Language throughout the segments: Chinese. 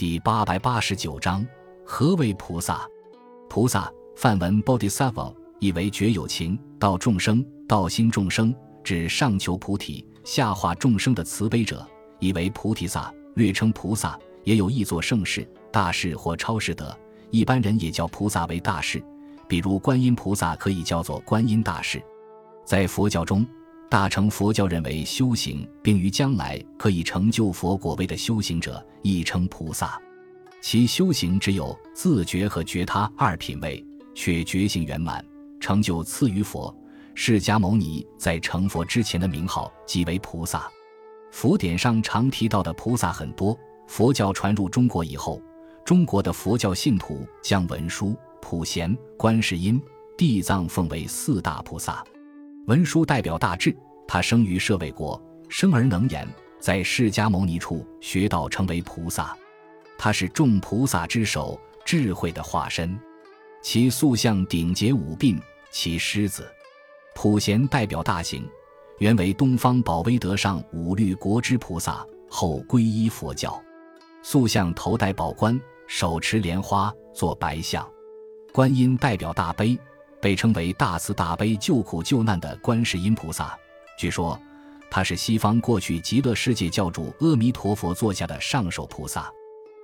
第八百八十九章：何为菩萨？菩萨，梵文 Bodhisattva，意为觉有情、道众生、道心众生，指上求菩提、下化众生的慈悲者，意为菩提萨，略称菩萨，也有译作圣士、大士或超士德。一般人也叫菩萨为大士，比如观音菩萨可以叫做观音大士。在佛教中，大乘佛教认为修行并于将来可以成就佛果位的修行者，亦称菩萨。其修行只有自觉和觉他二品位，却觉性圆满，成就次于佛。释迦牟尼在成佛之前的名号即为菩萨。佛典上常提到的菩萨很多。佛教传入中国以后。中国的佛教信徒将文殊、普贤、观世音、地藏奉为四大菩萨。文殊代表大智，他生于舍卫国，生而能言，在释迦牟尼处学道，成为菩萨。他是众菩萨之首，智慧的化身。其塑像顶节五鬓，其狮子。普贤代表大行，原为东方宝威德上五律国之菩萨，后皈依佛教。塑像头戴宝冠。手持莲花做白象，观音代表大悲，被称为大慈大悲救苦救难的观世音菩萨。据说他是西方过去极乐世界教主阿弥陀佛座下的上首菩萨。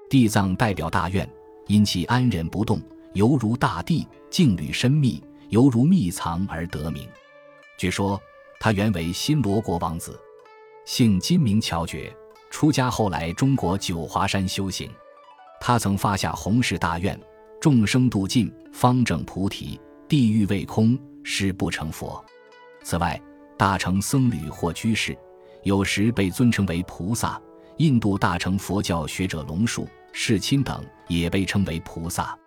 地藏代表大愿，因其安忍不动，犹如大地，静虑深密，犹如密藏而得名。据说他原为新罗国王子，姓金名乔觉，出家后来中国九华山修行。他曾发下弘誓大愿：众生度尽，方证菩提；地狱未空，誓不成佛。此外，大乘僧侣或居士，有时被尊称为菩萨。印度大乘佛教学者龙树、世亲等也被称为菩萨。